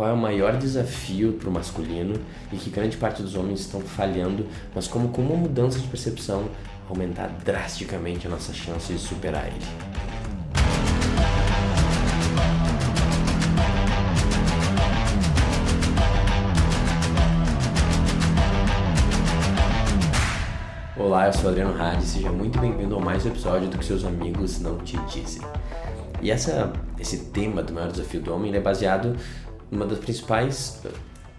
qual é o maior desafio para o masculino e que grande parte dos homens estão falhando, mas como com uma mudança de percepção aumentar drasticamente a nossa chance de superar ele. Olá, eu sou Adriano Hadi, seja muito bem-vindo a mais um episódio do que seus amigos não te dizem. E essa, esse tema do maior desafio do homem é baseado numa das principais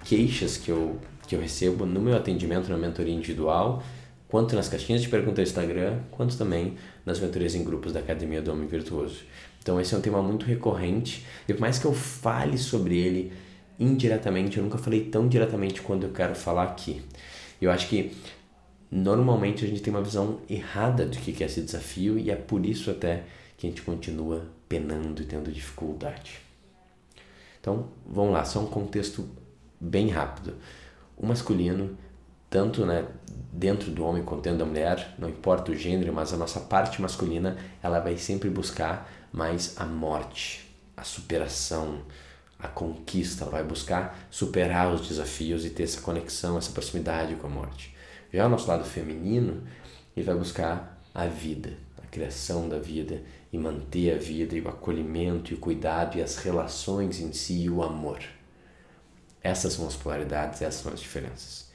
queixas que eu, que eu recebo no meu atendimento na mentoria individual quanto nas caixinhas de perguntas do Instagram, quanto também nas mentorias em grupos da Academia do Homem Virtuoso. Então esse é um tema muito recorrente e por mais que eu fale sobre ele indiretamente, eu nunca falei tão diretamente quanto eu quero falar aqui. Eu acho que normalmente a gente tem uma visão errada do que é esse desafio e é por isso até que a gente continua penando e tendo dificuldade. Então, vamos lá, só um contexto bem rápido. O masculino tanto né, dentro do homem quanto dentro da mulher, não importa o gênero, mas a nossa parte masculina ela vai sempre buscar mais a morte, a superação, a conquista, ela vai buscar superar os desafios e ter essa conexão, essa proximidade com a morte. Já o nosso lado feminino, ele vai buscar a vida, a criação da vida e manter a vida e o acolhimento e o cuidado e as relações em si e o amor. Essas são as polaridades, essas são as diferenças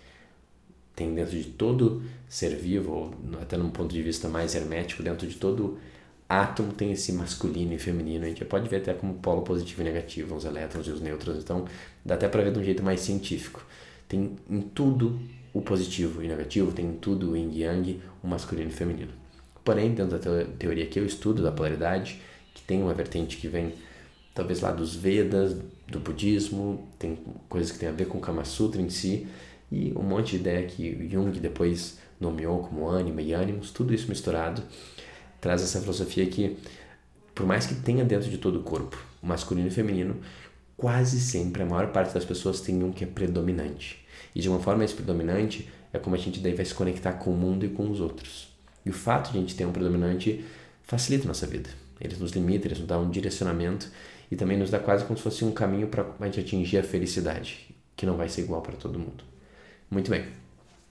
tem dentro de todo ser vivo, ou até num ponto de vista mais hermético, dentro de todo átomo tem esse masculino e feminino. A gente pode ver até como polo positivo e negativo, os elétrons e os nêutrons. Então, dá até para ver de um jeito mais científico. Tem em tudo o positivo e negativo, tem em tudo o yin e yang, o masculino e feminino. Porém, dentro da teoria que eu estudo, da polaridade, que tem uma vertente que vem talvez lá dos Vedas, do budismo, tem coisas que tem a ver com o Kama Sutra em si, e um monte de ideia que Jung depois nomeou como ânima e ânimos, tudo isso misturado, traz essa filosofia que, por mais que tenha dentro de todo o corpo, masculino e feminino, quase sempre a maior parte das pessoas tem um que é predominante. E de uma forma esse predominante é como a gente daí vai se conectar com o mundo e com os outros. E o fato de a gente ter um predominante facilita a nossa vida. Eles nos limita, eles nos dá um direcionamento e também nos dá quase como se fosse um caminho para a gente atingir a felicidade, que não vai ser igual para todo mundo. Muito bem.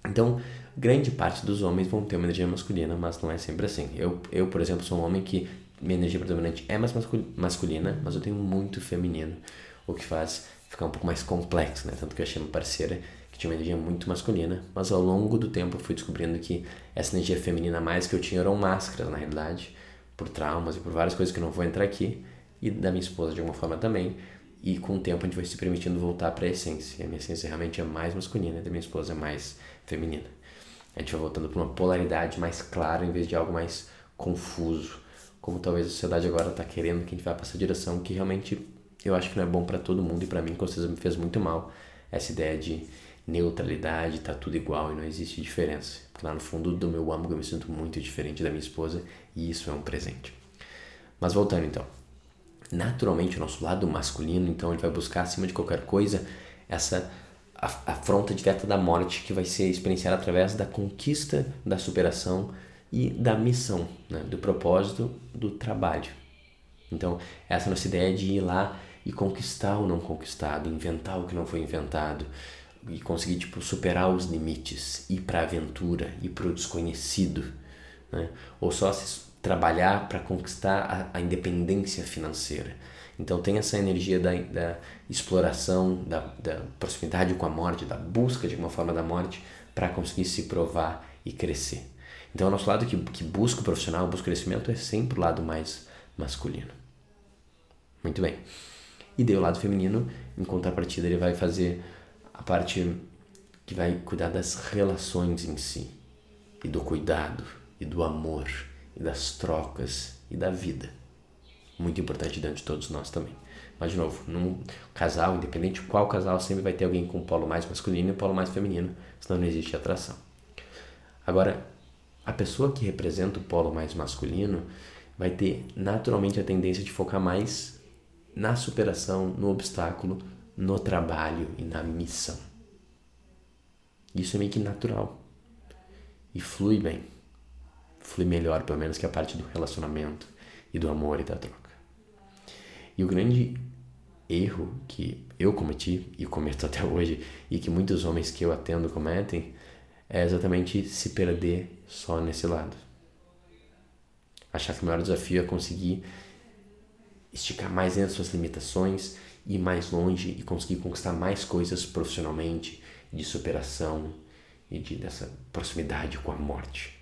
Então, grande parte dos homens vão ter uma energia masculina, mas não é sempre assim. Eu, eu por exemplo, sou um homem que minha energia predominante é mais masculina, mas eu tenho muito feminino, o que faz ficar um pouco mais complexo, né? Tanto que eu achei parceira que tinha uma energia muito masculina, mas ao longo do tempo eu fui descobrindo que essa energia feminina mais que eu tinha eram máscaras, na realidade, por traumas e por várias coisas que eu não vou entrar aqui, e da minha esposa de alguma forma também, e com o tempo a gente vai se permitindo voltar para a essência. E a minha essência realmente é mais masculina, e da minha esposa é mais feminina. A gente vai voltando para uma polaridade mais clara em vez de algo mais confuso, como talvez a sociedade agora está querendo que a gente vá para essa direção que realmente eu acho que não é bom para todo mundo e para mim com certeza me fez muito mal essa ideia de neutralidade, tá tudo igual e não existe diferença. Porque lá no fundo do meu âmago eu me sinto muito diferente da minha esposa e isso é um presente. Mas voltando então, naturalmente o nosso lado masculino, então ele vai buscar acima de qualquer coisa essa afronta direta da morte que vai ser experienciada através da conquista, da superação e da missão, né? do propósito do trabalho. Então, essa é nossa ideia de ir lá e conquistar o não conquistado, inventar o que não foi inventado e conseguir tipo superar os limites, ir para a aventura, ir para o desconhecido, né? ou só se trabalhar para conquistar a, a, independência financeira. Então tem essa energia da, da exploração, da, da, proximidade com a morte, da busca de alguma forma da morte para conseguir se provar e crescer. Então o nosso lado que, que busca o profissional, busca o crescimento é sempre o lado mais masculino. Muito bem. E daí o lado feminino, em contrapartida, ele vai fazer a parte que vai cuidar das relações em si, e do cuidado, e do amor, e das trocas e da vida. Muito importante dentro de todos nós também. Mas, de novo, num casal, independente de qual casal, sempre vai ter alguém com um polo mais masculino e polo mais feminino, senão não existe atração. Agora, a pessoa que representa o polo mais masculino vai ter naturalmente a tendência de focar mais na superação, no obstáculo, no trabalho e na missão. Isso é meio que natural e flui bem flui melhor, pelo menos, que a parte do relacionamento e do amor e da troca. E o grande erro que eu cometi e cometo até hoje e que muitos homens que eu atendo cometem é exatamente se perder só nesse lado. Achar que o maior desafio é conseguir esticar mais das suas limitações, ir mais longe e conseguir conquistar mais coisas profissionalmente, de superação e de dessa proximidade com a morte.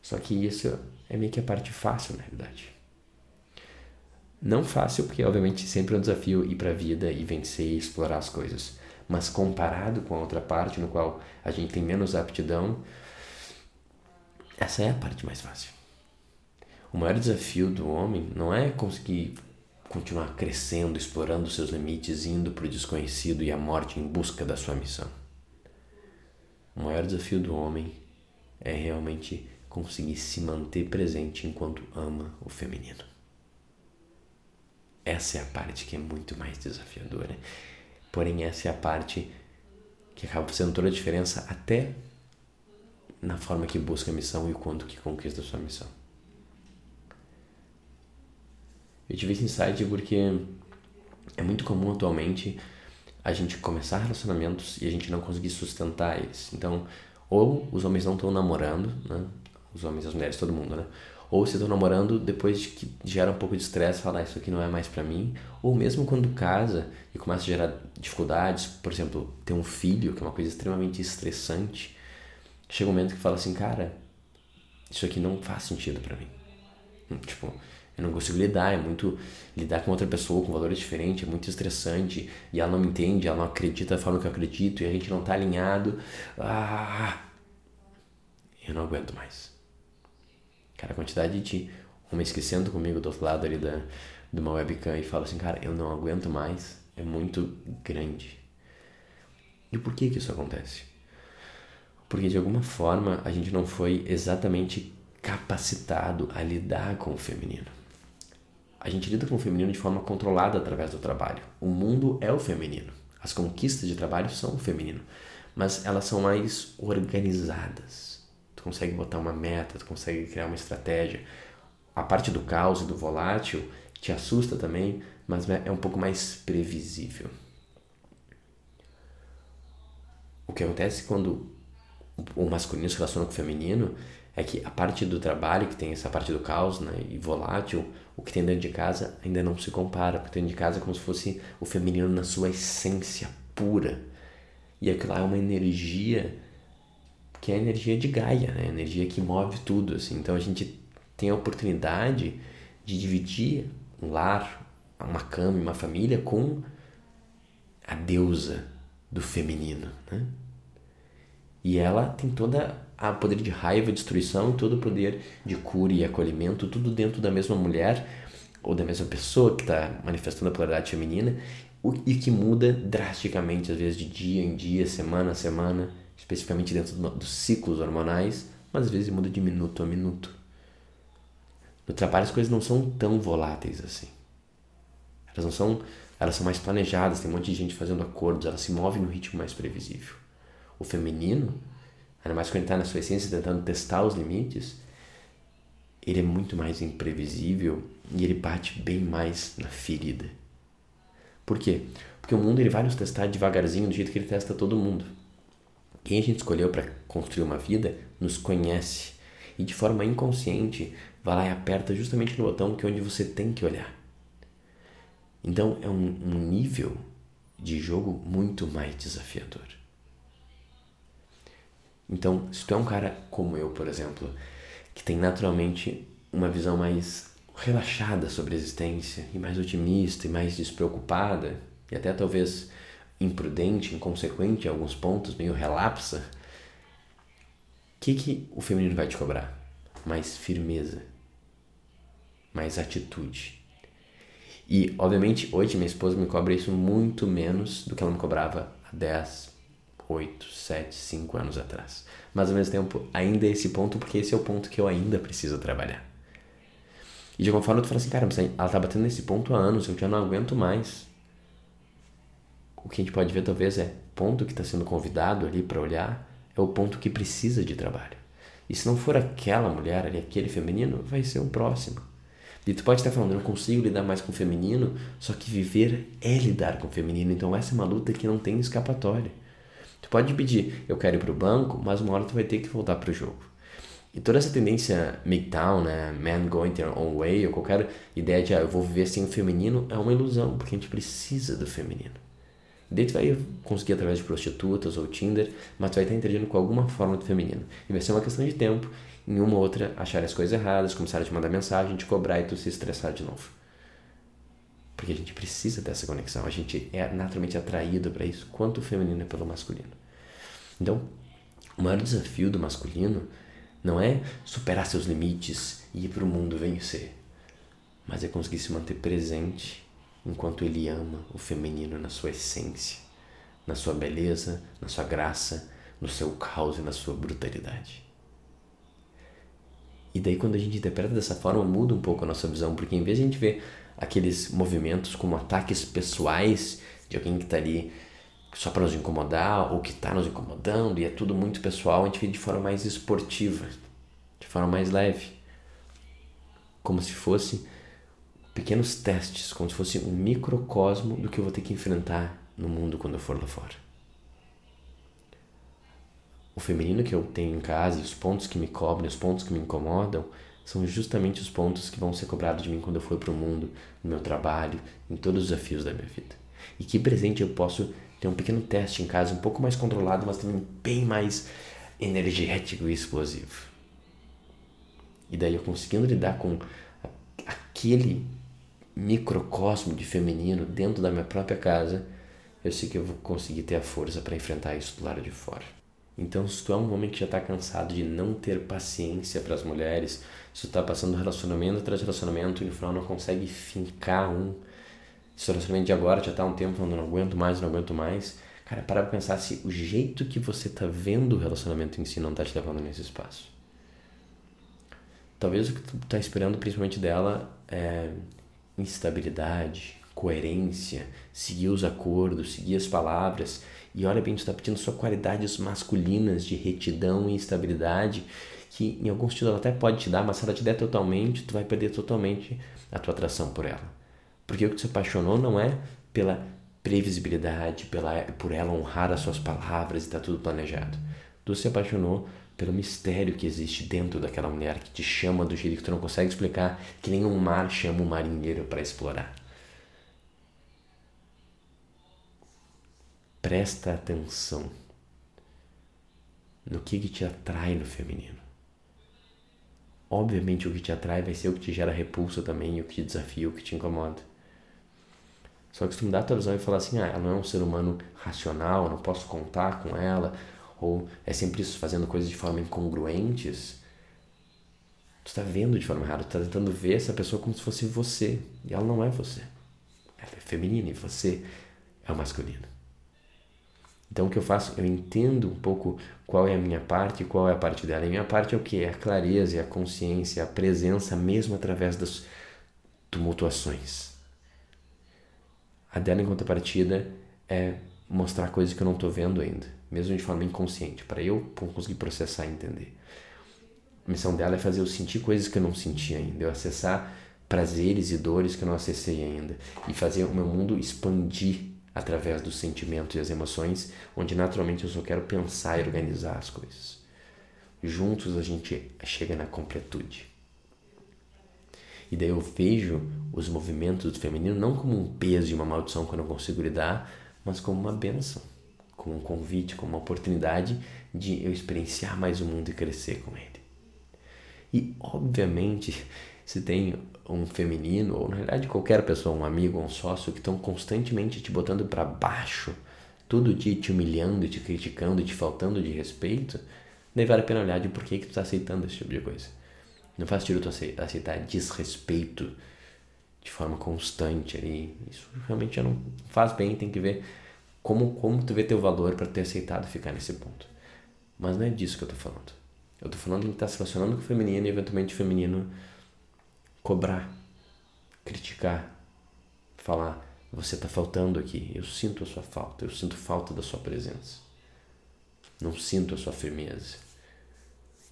Só que isso é meio que a parte fácil, na realidade. Não fácil, porque obviamente sempre é um desafio ir para a vida e vencer e explorar as coisas. Mas comparado com a outra parte, no qual a gente tem menos aptidão, essa é a parte mais fácil. O maior desafio do homem não é conseguir continuar crescendo, explorando seus limites, indo para o desconhecido e a morte em busca da sua missão. O maior desafio do homem é realmente conseguir se manter presente enquanto ama o feminino. Essa é a parte que é muito mais desafiadora. Porém, essa é a parte que acaba sendo toda a diferença até na forma que busca a missão e o quanto que conquista a sua missão. Eu tive esse insight porque é muito comum atualmente a gente começar relacionamentos e a gente não conseguir sustentar eles. Então, ou os homens não estão namorando, né? Os homens, as mulheres, todo mundo, né? ou se estão namorando depois de que gera um pouco de estresse, falar ah, isso aqui não é mais para mim, ou mesmo quando casa e começa a gerar dificuldades, por exemplo, ter um filho, que é uma coisa extremamente estressante, chega um momento que fala assim, cara, isso aqui não faz sentido para mim. Tipo, eu não consigo lidar, é muito lidar com outra pessoa com valores diferentes, é muito estressante, e ela não me entende, ela não acredita da forma que eu acredito, e a gente não tá alinhado. Ah, eu não aguento mais. Cara, a quantidade de homens que sentam comigo do outro lado ali da, de uma webcam e falam assim, cara, eu não aguento mais, é muito grande. E por que que isso acontece? Porque de alguma forma a gente não foi exatamente capacitado a lidar com o feminino. A gente lida com o feminino de forma controlada através do trabalho. O mundo é o feminino. As conquistas de trabalho são o feminino, mas elas são mais organizadas tu consegue botar uma meta, tu consegue criar uma estratégia. A parte do caos e do volátil te assusta também, mas é um pouco mais previsível. O que acontece quando o masculino se relaciona com o feminino é que a parte do trabalho, que tem essa parte do caos né, e volátil, o que tem dentro de casa ainda não se compara, porque dentro de casa é como se fosse o feminino na sua essência pura. E aquilo lá é uma energia que é a energia de Gaia, né? a energia que move tudo. Assim. Então a gente tem a oportunidade de dividir um lar, uma cama, uma família com a deusa do feminino. Né? E ela tem toda a poder de raiva, destruição, todo o poder de cura e acolhimento, tudo dentro da mesma mulher ou da mesma pessoa que está manifestando a polaridade feminina e que muda drasticamente, às vezes de dia em dia, semana a semana especificamente dentro dos ciclos hormonais, mas às vezes muda de minuto a minuto. No trabalho as coisas não são tão voláteis assim. Elas não são, elas são mais planejadas, tem um monte de gente fazendo acordos, elas se movem no ritmo mais previsível. O feminino, ainda mais quando ele está na sua essência tentando testar os limites, ele é muito mais imprevisível e ele bate bem mais na ferida. Por quê? Porque o mundo ele vai nos testar devagarzinho do jeito que ele testa todo mundo. Quem a gente escolheu para construir uma vida nos conhece e de forma inconsciente vai lá e aperta justamente no botão que é onde você tem que olhar. Então é um, um nível de jogo muito mais desafiador. Então, se tu é um cara como eu, por exemplo, que tem naturalmente uma visão mais relaxada sobre a existência e mais otimista e mais despreocupada e até talvez imprudente, inconsequente em alguns pontos, meio relapsa, o que, que o feminino vai te cobrar? Mais firmeza, mais atitude. E, obviamente, hoje minha esposa me cobra isso muito menos do que ela me cobrava há 10, 8, 7, 5 anos atrás. Mas, ao mesmo tempo, ainda é esse ponto, porque esse é o ponto que eu ainda preciso trabalhar. E de alguma forma tu fala assim, cara, mas ela tá batendo nesse ponto há anos, eu já não aguento mais o que a gente pode ver talvez é ponto que está sendo convidado ali para olhar é o ponto que precisa de trabalho. E se não for aquela mulher ali, aquele feminino, vai ser um próximo. E tu pode estar falando, eu não consigo lidar mais com o feminino, só que viver é lidar com o feminino. Então essa é uma luta que não tem escapatória. Tu pode pedir, eu quero ir pro banco, mas uma hora tu vai ter que voltar pro jogo. E toda essa tendência MGTOW, né, man going their own way, ou qualquer ideia de, ah, eu vou viver sem o feminino, é uma ilusão, porque a gente precisa do feminino. Daí tu vai conseguir através de prostitutas ou Tinder, mas tu vai estar interagindo com alguma forma do feminino. E vai ser uma questão de tempo, em uma ou outra, achar as coisas erradas, começar a te mandar mensagem, te cobrar e tu se estressar de novo. Porque a gente precisa dessa conexão, a gente é naturalmente atraído para isso, quanto o feminino é pelo masculino. Então, o maior desafio do masculino não é superar seus limites e ir para o mundo vencer, mas é conseguir se manter presente enquanto ele ama o feminino na sua essência, na sua beleza, na sua graça, no seu caos e na sua brutalidade. E daí quando a gente interpreta dessa forma, muda um pouco a nossa visão, porque em vez de a gente ver aqueles movimentos como ataques pessoais de alguém que está ali só para nos incomodar ou que está nos incomodando e é tudo muito pessoal, a gente vê de forma mais esportiva, de forma mais leve. Como se fosse pequenos testes, como se fosse um microcosmo do que eu vou ter que enfrentar no mundo quando eu for lá fora. O feminino que eu tenho em casa os pontos que me cobrem, os pontos que me incomodam, são justamente os pontos que vão ser cobrados de mim quando eu for para o mundo, no meu trabalho, em todos os desafios da minha vida. E que presente eu posso ter um pequeno teste em casa, um pouco mais controlado, mas também bem mais energético e explosivo. E daí eu conseguindo lidar com aquele microcosmo de feminino dentro da minha própria casa, eu sei que eu vou conseguir ter a força para enfrentar isso do lado de fora. Então, se tu é um homem que já está cansado de não ter paciência para as mulheres, se tu está passando relacionamento atrás de relacionamento e no final não consegue fincar um, se o relacionamento de agora já está há um tempo falando não aguento mais, não aguento mais, cara, para pensar se o jeito que você está vendo o relacionamento em si não está te levando nesse espaço. Talvez o que tu está esperando principalmente dela é instabilidade, coerência, seguir os acordos, seguir as palavras. E olha bem, tu está pedindo só qualidades masculinas de retidão e estabilidade, que em alguns sentidos ela até pode te dar, mas se ela te der totalmente, tu vai perder totalmente a tua atração por ela. Porque o que tu se apaixonou não é pela previsibilidade, pela, por ela honrar as suas palavras e está tudo planejado. Tu se apaixonou pelo mistério que existe dentro daquela mulher que te chama do jeito que tu não consegue explicar, que nem um mar chama um marinheiro para explorar. Presta atenção no que, que te atrai no feminino. Obviamente o que te atrai vai ser o que te gera repulsa também, o que te desafia, o que te incomoda. Só que se tu mudar a tua visão e falar assim, ah, ela não é um ser humano racional, não posso contar com ela, ou é sempre isso, fazendo coisas de forma incongruentes, tu está vendo de forma errada, tu está tentando ver essa pessoa como se fosse você, e ela não é você. Ela é feminina e você é o masculino. Então o que eu faço? Eu entendo um pouco qual é a minha parte e qual é a parte dela. E a minha parte é o que? É a clareza, é a consciência, a presença mesmo através das tumultuações. A dela em contrapartida é mostrar coisas que eu não estou vendo ainda mesmo de forma inconsciente, para eu conseguir processar e entender. A missão dela é fazer eu sentir coisas que eu não senti ainda, eu acessar prazeres e dores que eu não acessei ainda e fazer o meu mundo expandir através dos sentimentos e as emoções, onde naturalmente eu só quero pensar e organizar as coisas. Juntos a gente chega na completude. E daí eu vejo os movimentos do feminino não como um peso e uma maldição que eu não consigo lidar, mas como uma benção como um convite, como uma oportunidade de eu experienciar mais o mundo e crescer com ele. E, obviamente, se tem um feminino, ou na realidade qualquer pessoa, um amigo, um sócio, que estão constantemente te botando para baixo, todo dia te humilhando, te criticando, te faltando de respeito, daí vale a pena olhar de por que, que tu está aceitando esse tipo de coisa. Não faz sentido tu aceitar desrespeito de forma constante ali. Isso realmente já não faz bem, tem que ver como, como tu vê teu valor para ter aceitado ficar nesse ponto. Mas não é disso que eu tô falando. Eu tô falando de estar tá se relacionando com o feminino e eventualmente o feminino cobrar, criticar, falar, você tá faltando aqui, eu sinto a sua falta, eu sinto falta da sua presença. Não sinto a sua firmeza.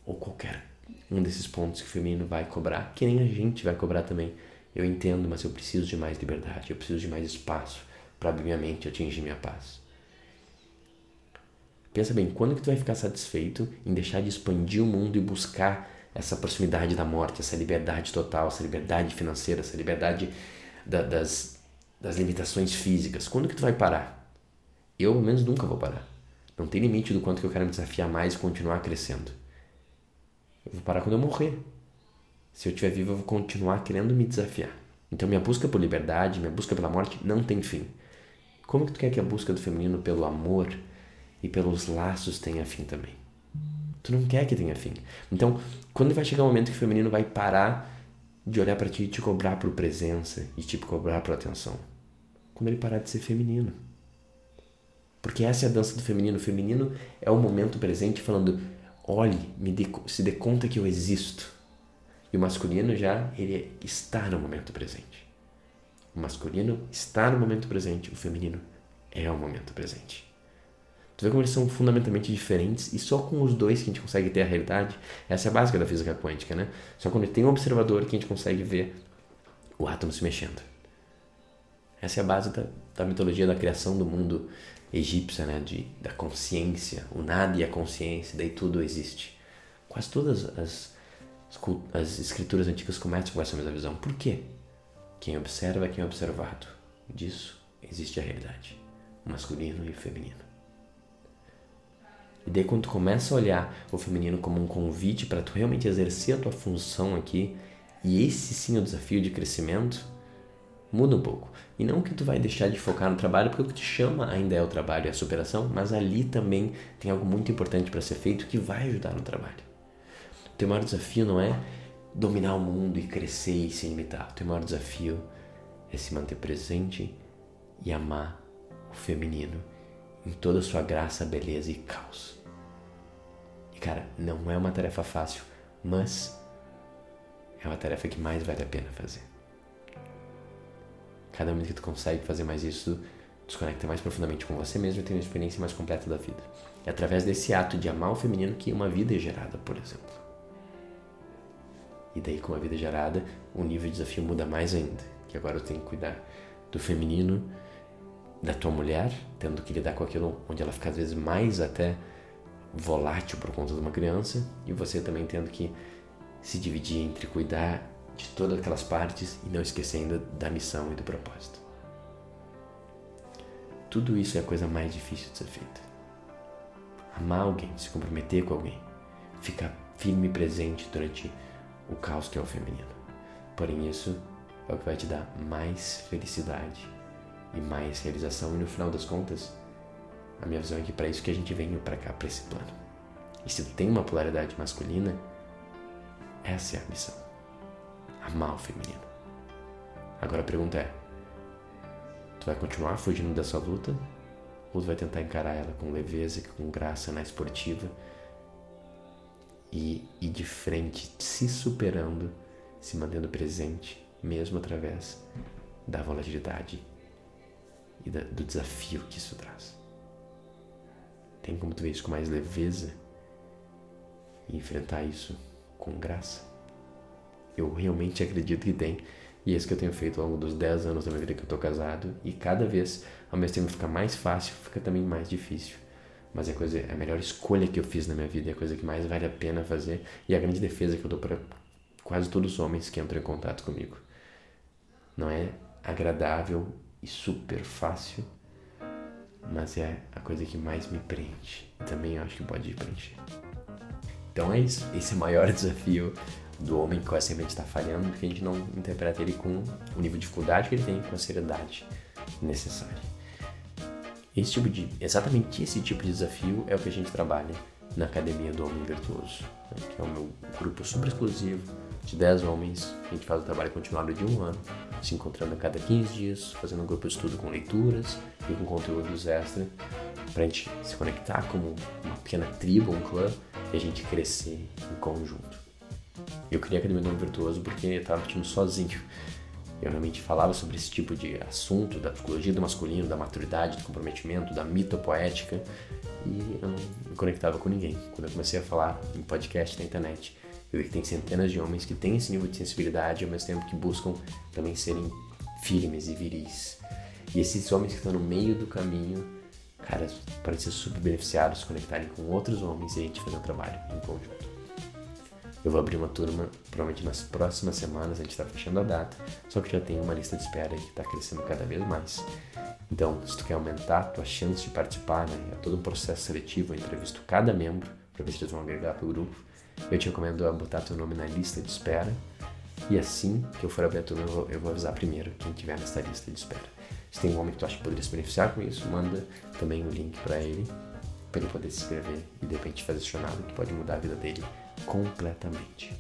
Ou qualquer um desses pontos que o feminino vai cobrar, que nem a gente vai cobrar também. Eu entendo, mas eu preciso de mais liberdade, eu preciso de mais espaço para abrir minha mente e atingir minha paz. Pensa bem, quando que tu vai ficar satisfeito em deixar de expandir o mundo e buscar essa proximidade da morte, essa liberdade total, essa liberdade financeira, essa liberdade da, das, das limitações físicas? Quando que tu vai parar? Eu, pelo menos, nunca vou parar. Não tem limite do quanto que eu quero me desafiar mais e continuar crescendo. Eu vou parar quando eu morrer. Se eu estiver vivo, eu vou continuar querendo me desafiar. Então, minha busca por liberdade, minha busca pela morte não tem fim. Como que tu quer que a busca do feminino pelo amor e pelos laços tenha fim também? Tu não quer que tenha fim. Então, quando vai chegar um momento que o feminino vai parar de olhar para ti e te cobrar por presença e te cobrar por atenção? Quando ele parar de ser feminino. Porque essa é a dança do feminino. O feminino é o momento presente falando: olhe, me dê, se dê conta que eu existo. E o masculino já, ele está no momento presente. O masculino está no momento presente, o feminino é o momento presente. Tu vê como eles são fundamentalmente diferentes e só com os dois que a gente consegue ter a realidade. Essa é a básica da física quântica, né? Só quando tem um observador que a gente consegue ver o átomo se mexendo. Essa é a base da, da mitologia da criação do mundo egípcia, né? De, da consciência, o nada e a consciência, daí tudo existe. Quase todas as, as escrituras antigas começam com essa mesma visão. Por quê? Quem observa é quem é observado. Disso existe a realidade, masculino e feminino. E daí quando tu começa a olhar o feminino como um convite para tu realmente exercer a tua função aqui, e esse sim é o desafio de crescimento, muda um pouco. E não que tu vai deixar de focar no trabalho, porque o que te chama ainda é o trabalho e a superação, mas ali também tem algo muito importante para ser feito que vai ajudar no trabalho. O teu maior desafio não é dominar o mundo e crescer e se limitar. O teu maior desafio é se manter presente e amar o feminino em toda a sua graça, beleza e caos. Cara, não é uma tarefa fácil, mas é uma tarefa que mais vale a pena fazer. Cada momento que tu consegue fazer mais isso, desconecta mais profundamente com você mesmo e tem uma experiência mais completa da vida. É através desse ato de amar o feminino que uma vida é gerada, por exemplo. E daí, com a vida gerada, o nível de desafio muda mais ainda. Que agora eu tenho que cuidar do feminino, da tua mulher, tendo que lidar com aquilo onde ela fica às vezes mais até volátil por conta de uma criança, e você também tendo que se dividir entre cuidar de todas aquelas partes e não esquecendo da missão e do propósito. Tudo isso é a coisa mais difícil de ser feita. Amar alguém, se comprometer com alguém, ficar firme e presente durante o caos que é o feminino. Porém, isso é o que vai te dar mais felicidade e mais realização. E no final das contas, a minha visão é que para isso que a gente veio para cá, para esse plano. E se tem uma polaridade masculina, essa é a missão amar o feminino. Agora a pergunta é: tu vai continuar fugindo dessa luta? Ou tu vai tentar encarar ela com leveza, com graça na esportiva e ir de frente, se superando, se mantendo presente, mesmo através da volatilidade e do desafio que isso traz? Tem como tu ver isso com mais leveza e enfrentar isso com graça? Eu realmente acredito que tem. E é isso que eu tenho feito ao longo dos 10 anos da minha vida que eu tô casado. E cada vez, ao mesmo tempo fica mais fácil, fica também mais difícil. Mas é a, coisa, é a melhor escolha que eu fiz na minha vida, é a coisa que mais vale a pena fazer. E é a grande defesa que eu dou para quase todos os homens que entram em contato comigo. Não é agradável e super fácil, mas é a coisa que mais me preenche. Também eu acho que pode preencher. Então é isso. Esse é o maior desafio do homem que conhecimento está falhando, porque a gente não interpreta ele com o nível de dificuldade que ele tem, com a seriedade necessária. Esse tipo de, exatamente esse tipo de desafio é o que a gente trabalha na Academia do Homem Virtuoso, né? que é o meu grupo super exclusivo de 10 homens. A gente faz o trabalho continuado de um ano, se encontrando a cada 15 dias, fazendo um grupo de estudo com leituras e com conteúdos extra, para a gente se conectar como uma pequena tribo, um clã, e a gente crescer em conjunto. Eu criei a Academia do Homem Virtuoso porque eu estava partindo sozinho. Eu realmente falava sobre esse tipo de assunto, da psicologia do masculino, da maturidade, do comprometimento, da mitopoética, e eu não me conectava com ninguém. Quando eu comecei a falar em podcast na internet, Eu vi que tem centenas de homens que têm esse nível de sensibilidade ao mesmo tempo que buscam também serem firmes e viris. E esses homens que estão no meio do caminho, cara, podem ser super beneficiados, se conectarem com outros homens e a gente fazer um trabalho em conjunto. Eu vou abrir uma turma, provavelmente nas próximas semanas, a gente está fechando a data, só que já tem uma lista de espera que está crescendo cada vez mais. Então, se tu quer aumentar a tua chance de participar, né, é todo um processo seletivo, eu entrevisto cada membro para ver se eles vão agregar para o grupo. Eu te recomendo botar teu nome na lista de espera e assim que eu for abrir a turma, eu vou, eu vou avisar primeiro quem tiver nessa lista de espera. Se tem um homem que tu acha que poderia se beneficiar com isso, manda também o link para ele, para ele poder se inscrever e de repente fazer esse jornada que pode mudar a vida dele completamente.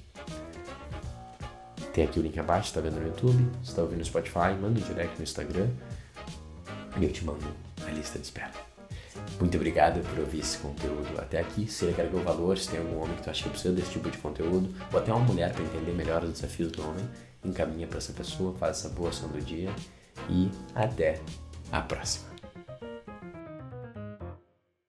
Tem aqui o link abaixo, está vendo no YouTube, está ouvindo no Spotify, manda um direct no Instagram e eu te mando a lista de espera. Muito obrigado por ouvir esse conteúdo até aqui. Se ele agregou valor, se tem algum homem que tu acha que precisa desse tipo de conteúdo, ou até uma mulher para entender melhor os desafios do homem, encaminha para essa pessoa, faz essa boa ação do dia e até a próxima.